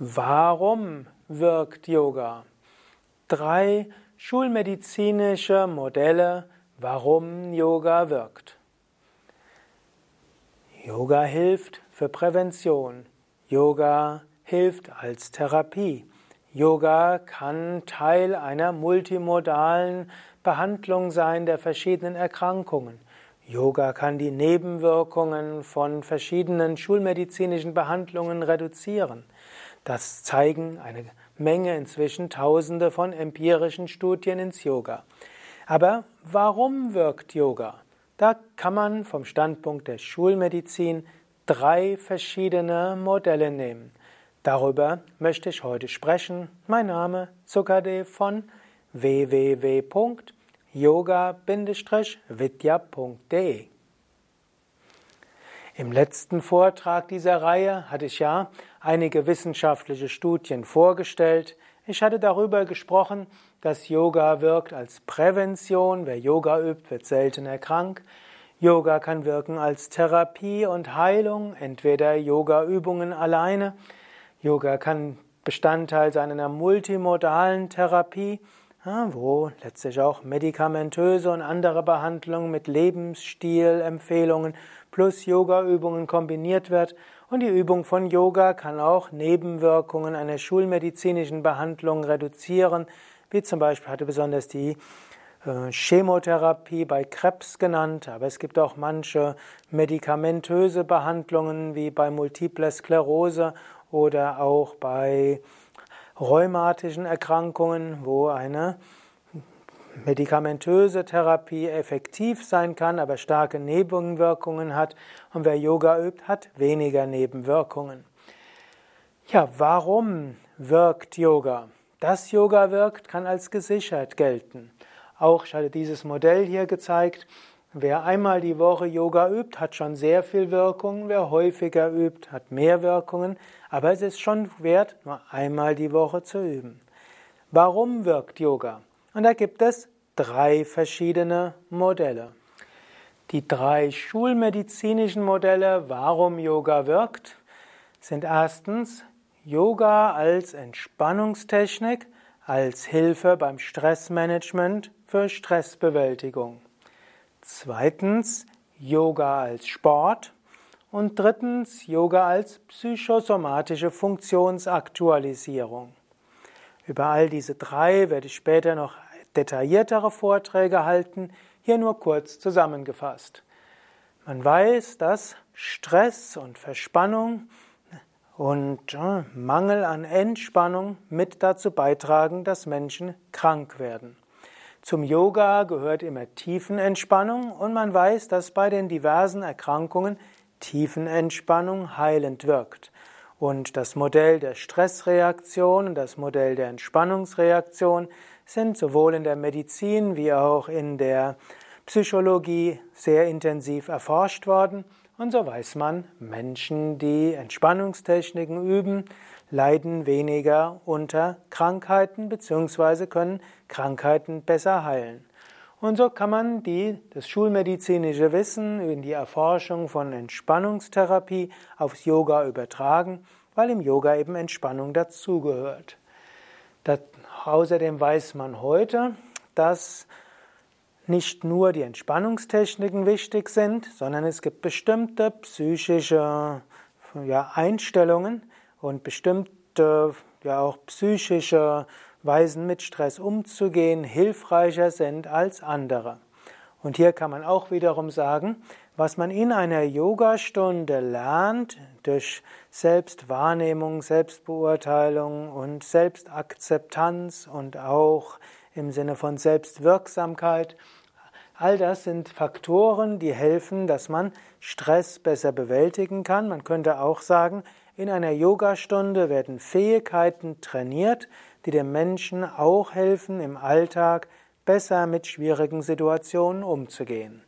Warum wirkt Yoga? Drei schulmedizinische Modelle, warum Yoga wirkt. Yoga hilft für Prävention. Yoga hilft als Therapie. Yoga kann Teil einer multimodalen Behandlung sein der verschiedenen Erkrankungen. Yoga kann die Nebenwirkungen von verschiedenen schulmedizinischen Behandlungen reduzieren. Das zeigen eine Menge, inzwischen Tausende von empirischen Studien ins Yoga. Aber warum wirkt Yoga? Da kann man vom Standpunkt der Schulmedizin drei verschiedene Modelle nehmen. Darüber möchte ich heute sprechen. Mein Name Sukade von www.yoga-vidya.de Im letzten Vortrag dieser Reihe hatte ich ja einige wissenschaftliche Studien vorgestellt. Ich hatte darüber gesprochen, dass Yoga wirkt als Prävention. Wer Yoga übt, wird seltener krank. Yoga kann wirken als Therapie und Heilung, entweder Yoga-Übungen alleine. Yoga kann Bestandteil sein einer multimodalen Therapie wo letztlich auch medikamentöse und andere Behandlungen mit Lebensstilempfehlungen plus Yoga-Übungen kombiniert wird. Und die Übung von Yoga kann auch Nebenwirkungen einer schulmedizinischen Behandlung reduzieren, wie zum Beispiel hatte besonders die äh, Chemotherapie bei Krebs genannt, aber es gibt auch manche medikamentöse Behandlungen wie bei Multiple Sklerose oder auch bei rheumatischen Erkrankungen, wo eine medikamentöse Therapie effektiv sein kann, aber starke Nebenwirkungen hat. Und wer Yoga übt, hat weniger Nebenwirkungen. Ja, warum wirkt Yoga? Dass Yoga wirkt, kann als gesichert gelten. Auch ich hatte dieses Modell hier gezeigt. Wer einmal die Woche Yoga übt, hat schon sehr viel Wirkung. Wer häufiger übt, hat mehr Wirkungen. Aber es ist schon wert, nur einmal die Woche zu üben. Warum wirkt Yoga? Und da gibt es drei verschiedene Modelle. Die drei schulmedizinischen Modelle, warum Yoga wirkt, sind erstens Yoga als Entspannungstechnik, als Hilfe beim Stressmanagement für Stressbewältigung. Zweitens Yoga als Sport und drittens Yoga als psychosomatische Funktionsaktualisierung. Über all diese drei werde ich später noch detailliertere Vorträge halten, hier nur kurz zusammengefasst. Man weiß, dass Stress und Verspannung und äh, Mangel an Entspannung mit dazu beitragen, dass Menschen krank werden. Zum Yoga gehört immer Tiefenentspannung und man weiß, dass bei den diversen Erkrankungen Tiefenentspannung heilend wirkt. Und das Modell der Stressreaktion und das Modell der Entspannungsreaktion sind sowohl in der Medizin wie auch in der Psychologie sehr intensiv erforscht worden. Und so weiß man, Menschen, die Entspannungstechniken üben, leiden weniger unter Krankheiten bzw. können Krankheiten besser heilen. Und so kann man die, das schulmedizinische Wissen in die Erforschung von Entspannungstherapie aufs Yoga übertragen, weil im Yoga eben Entspannung dazugehört. Das, außerdem weiß man heute, dass nicht nur die Entspannungstechniken wichtig sind, sondern es gibt bestimmte psychische ja, Einstellungen, und bestimmte, ja auch psychische Weisen mit Stress umzugehen hilfreicher sind als andere. Und hier kann man auch wiederum sagen, was man in einer Yogastunde lernt durch Selbstwahrnehmung, Selbstbeurteilung und Selbstakzeptanz und auch im Sinne von Selbstwirksamkeit, all das sind Faktoren, die helfen, dass man Stress besser bewältigen kann. Man könnte auch sagen, in einer Yogastunde werden Fähigkeiten trainiert, die dem Menschen auch helfen, im Alltag besser mit schwierigen Situationen umzugehen.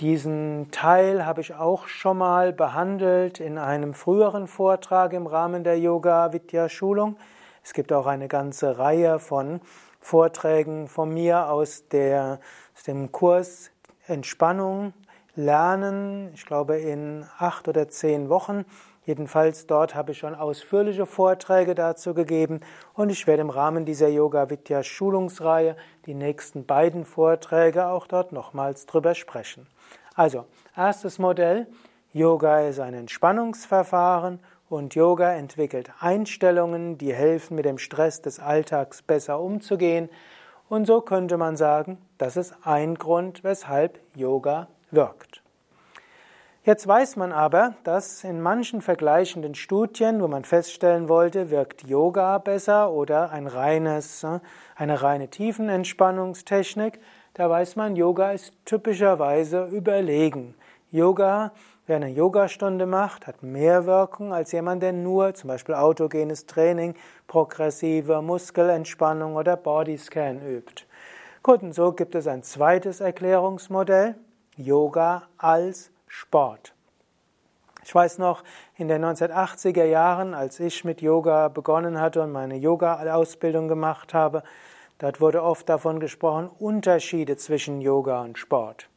Diesen Teil habe ich auch schon mal behandelt in einem früheren Vortrag im Rahmen der Yoga Vidya Schulung. Es gibt auch eine ganze Reihe von Vorträgen von mir aus, der, aus dem Kurs Entspannung lernen, ich glaube in acht oder zehn Wochen, Jedenfalls dort habe ich schon ausführliche Vorträge dazu gegeben und ich werde im Rahmen dieser Yoga Vidya Schulungsreihe die nächsten beiden Vorträge auch dort nochmals drüber sprechen. Also, erstes Modell, Yoga ist ein Entspannungsverfahren und Yoga entwickelt Einstellungen, die helfen, mit dem Stress des Alltags besser umzugehen. Und so könnte man sagen, das ist ein Grund, weshalb Yoga wirkt. Jetzt weiß man aber, dass in manchen vergleichenden Studien, wo man feststellen wollte, wirkt Yoga besser oder ein reines, äh, eine reine Tiefenentspannungstechnik, da weiß man, Yoga ist typischerweise überlegen. Yoga, wer eine Yogastunde macht, hat mehr Wirkung als jemand, der nur zum Beispiel autogenes Training, progressive Muskelentspannung oder Bodyscan übt. Gut, und so gibt es ein zweites Erklärungsmodell, Yoga als Sport. Ich weiß noch, in den 1980er Jahren, als ich mit Yoga begonnen hatte und meine Yoga-Ausbildung gemacht habe, dort wurde oft davon gesprochen, Unterschiede zwischen Yoga und Sport.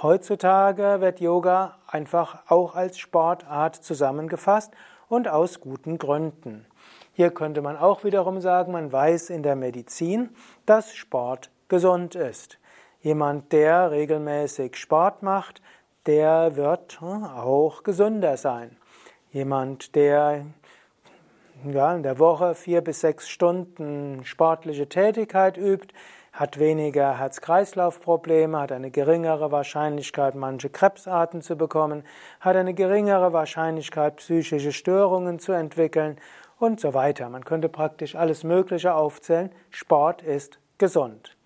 Heutzutage wird Yoga einfach auch als Sportart zusammengefasst und aus guten Gründen. Hier könnte man auch wiederum sagen, man weiß in der Medizin, dass Sport gesund ist. Jemand, der regelmäßig Sport macht, der wird hm, auch gesünder sein. Jemand, der ja, in der Woche vier bis sechs Stunden sportliche Tätigkeit übt, hat weniger Herz-Kreislauf-Probleme, hat eine geringere Wahrscheinlichkeit, manche Krebsarten zu bekommen, hat eine geringere Wahrscheinlichkeit, psychische Störungen zu entwickeln und so weiter. Man könnte praktisch alles Mögliche aufzählen. Sport ist gesund.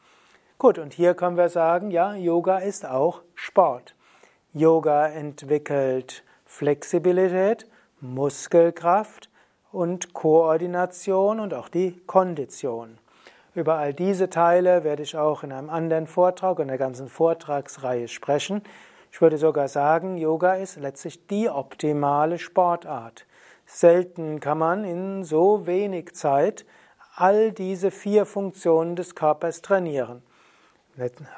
Gut, und hier können wir sagen, ja, Yoga ist auch Sport. Yoga entwickelt Flexibilität, Muskelkraft und Koordination und auch die Kondition. Über all diese Teile werde ich auch in einem anderen Vortrag und der ganzen Vortragsreihe sprechen. Ich würde sogar sagen, Yoga ist letztlich die optimale Sportart. Selten kann man in so wenig Zeit all diese vier Funktionen des Körpers trainieren.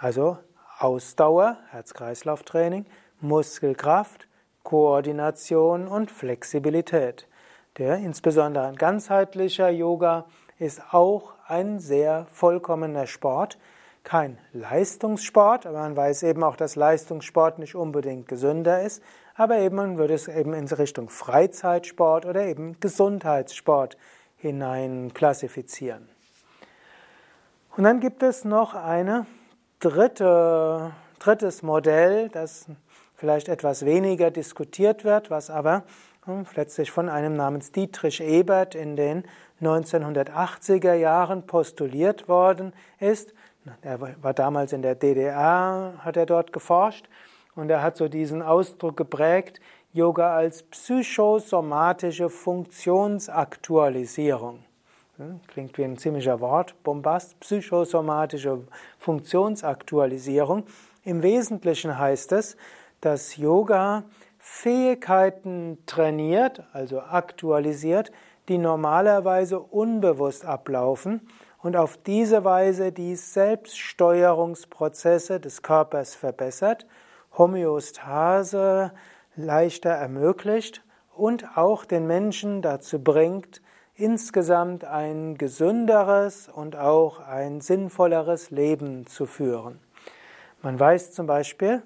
Also Ausdauer, Herz-Kreislauf-Training, Muskelkraft, Koordination und Flexibilität. Der insbesondere ein ganzheitlicher Yoga ist auch ein sehr vollkommener Sport. Kein Leistungssport, aber man weiß eben auch, dass Leistungssport nicht unbedingt gesünder ist, aber eben man würde es eben in Richtung Freizeitsport oder eben Gesundheitssport hinein klassifizieren. Und dann gibt es noch ein dritte, drittes Modell, das vielleicht etwas weniger diskutiert wird, was aber hm, letztlich von einem namens Dietrich Ebert in den 1980er Jahren postuliert worden ist. Er war damals in der DDR, hat er dort geforscht und er hat so diesen Ausdruck geprägt, Yoga als psychosomatische Funktionsaktualisierung. Hm, klingt wie ein ziemlicher Wortbombast, psychosomatische Funktionsaktualisierung. Im Wesentlichen heißt es, dass Yoga Fähigkeiten trainiert, also aktualisiert, die normalerweise unbewusst ablaufen und auf diese Weise die Selbststeuerungsprozesse des Körpers verbessert, Homöostase leichter ermöglicht und auch den Menschen dazu bringt, insgesamt ein gesünderes und auch ein sinnvolleres Leben zu führen. Man weiß zum Beispiel,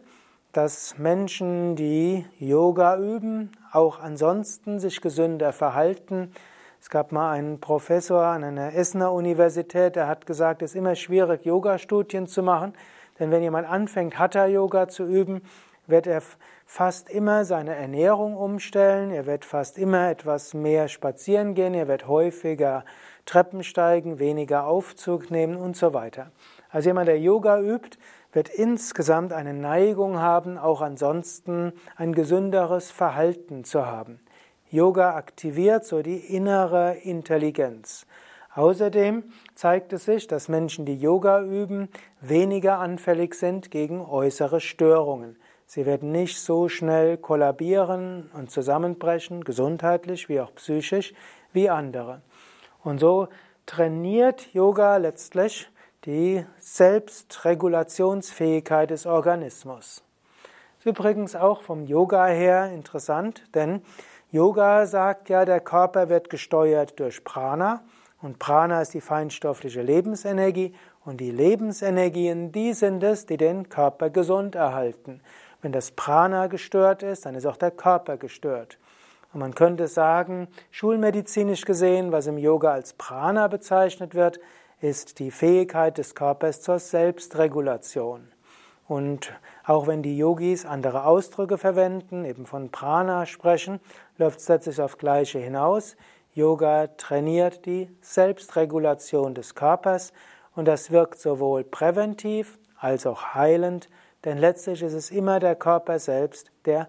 dass Menschen, die Yoga üben, auch ansonsten sich gesünder verhalten. Es gab mal einen Professor an einer Essener Universität, der hat gesagt, es ist immer schwierig, Yoga-Studien zu machen, denn wenn jemand anfängt, Hatha-Yoga zu üben, wird er fast immer seine Ernährung umstellen, er wird fast immer etwas mehr spazieren gehen, er wird häufiger Treppen steigen, weniger Aufzug nehmen und so weiter. Also jemand, der Yoga übt, wird insgesamt eine Neigung haben, auch ansonsten ein gesünderes Verhalten zu haben. Yoga aktiviert so die innere Intelligenz. Außerdem zeigt es sich, dass Menschen, die Yoga üben, weniger anfällig sind gegen äußere Störungen. Sie werden nicht so schnell kollabieren und zusammenbrechen, gesundheitlich wie auch psychisch, wie andere. Und so trainiert Yoga letztlich die Selbstregulationsfähigkeit des Organismus. Ist übrigens auch vom Yoga her interessant, denn Yoga sagt ja, der Körper wird gesteuert durch Prana und Prana ist die feinstoffliche Lebensenergie und die Lebensenergien, die sind es, die den Körper gesund erhalten. Wenn das Prana gestört ist, dann ist auch der Körper gestört. Und man könnte sagen, schulmedizinisch gesehen, was im Yoga als Prana bezeichnet wird, ist die Fähigkeit des Körpers zur Selbstregulation. Und auch wenn die Yogis andere Ausdrücke verwenden, eben von Prana sprechen, läuft es letztlich auf Gleiche hinaus. Yoga trainiert die Selbstregulation des Körpers und das wirkt sowohl präventiv als auch heilend, denn letztlich ist es immer der Körper selbst, der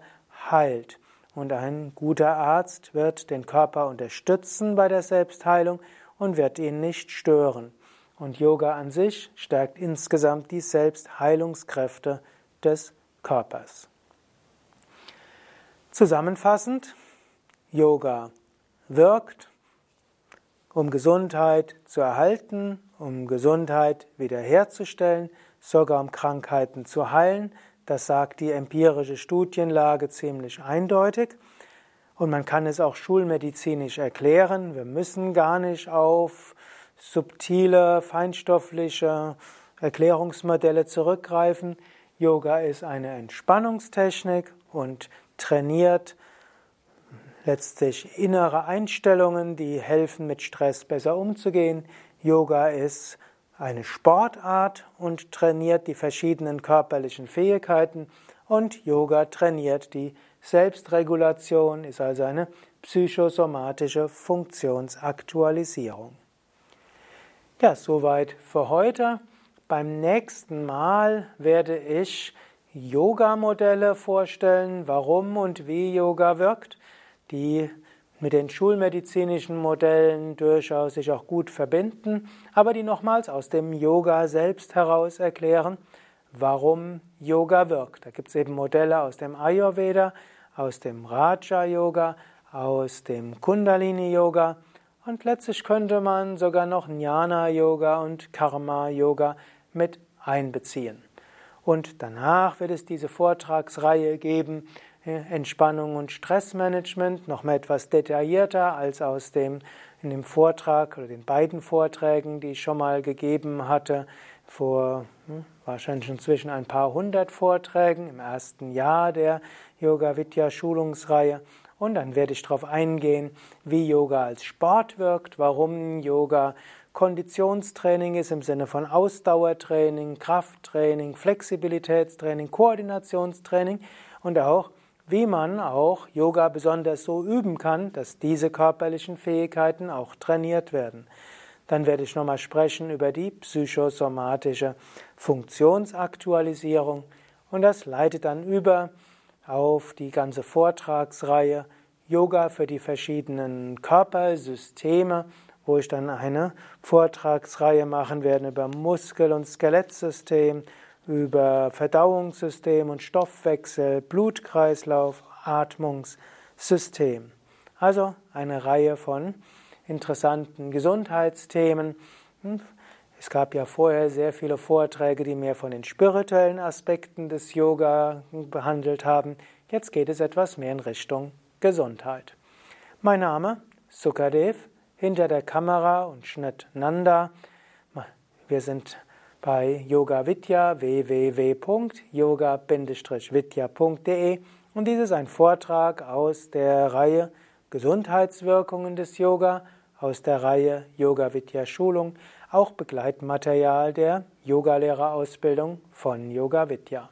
heilt. Und ein guter Arzt wird den Körper unterstützen bei der Selbstheilung und wird ihn nicht stören. Und Yoga an sich stärkt insgesamt die Selbstheilungskräfte des Körpers. Zusammenfassend, Yoga wirkt, um Gesundheit zu erhalten, um Gesundheit wiederherzustellen, sogar um Krankheiten zu heilen. Das sagt die empirische Studienlage ziemlich eindeutig. Und man kann es auch schulmedizinisch erklären. Wir müssen gar nicht auf subtile, feinstoffliche Erklärungsmodelle zurückgreifen. Yoga ist eine Entspannungstechnik und trainiert letztlich innere Einstellungen, die helfen, mit Stress besser umzugehen. Yoga ist eine Sportart und trainiert die verschiedenen körperlichen Fähigkeiten und Yoga trainiert die Selbstregulation, ist also eine psychosomatische Funktionsaktualisierung. Ja, soweit für heute. Beim nächsten Mal werde ich Yoga-Modelle vorstellen, warum und wie Yoga wirkt, die mit den schulmedizinischen Modellen durchaus sich auch gut verbinden, aber die nochmals aus dem Yoga selbst heraus erklären, warum Yoga wirkt. Da gibt es eben Modelle aus dem Ayurveda, aus dem Raja Yoga, aus dem Kundalini Yoga und letztlich könnte man sogar noch Jnana Yoga und Karma Yoga mit einbeziehen. Und danach wird es diese Vortragsreihe geben, äh, Entspannung und Stressmanagement, noch mal etwas detaillierter als aus dem, in dem Vortrag oder den beiden Vorträgen, die ich schon mal gegeben hatte, vor hm, wahrscheinlich inzwischen ein paar hundert Vorträgen im ersten Jahr der Yoga Vidya Schulungsreihe. Und dann werde ich darauf eingehen, wie Yoga als Sport wirkt, warum Yoga Konditionstraining ist im Sinne von Ausdauertraining, Krafttraining, Flexibilitätstraining, Koordinationstraining und auch, wie man auch Yoga besonders so üben kann, dass diese körperlichen Fähigkeiten auch trainiert werden. Dann werde ich nochmal sprechen über die psychosomatische Funktionsaktualisierung und das leitet dann über auf die ganze Vortragsreihe Yoga für die verschiedenen Körpersysteme wo ich dann eine Vortragsreihe machen werde über Muskel- und Skelettsystem, über Verdauungssystem und Stoffwechsel, Blutkreislauf, Atmungssystem. Also eine Reihe von interessanten Gesundheitsthemen. Es gab ja vorher sehr viele Vorträge, die mehr von den spirituellen Aspekten des Yoga behandelt haben. Jetzt geht es etwas mehr in Richtung Gesundheit. Mein Name Sukadev hinter der Kamera und Schnitt Nanda. Wir sind bei Yoga Vidya www.yoga-vidya.de und dies ist ein Vortrag aus der Reihe Gesundheitswirkungen des Yoga, aus der Reihe Yoga Vidya Schulung, auch Begleitmaterial der Yogalehrerausbildung von Yoga Vidya.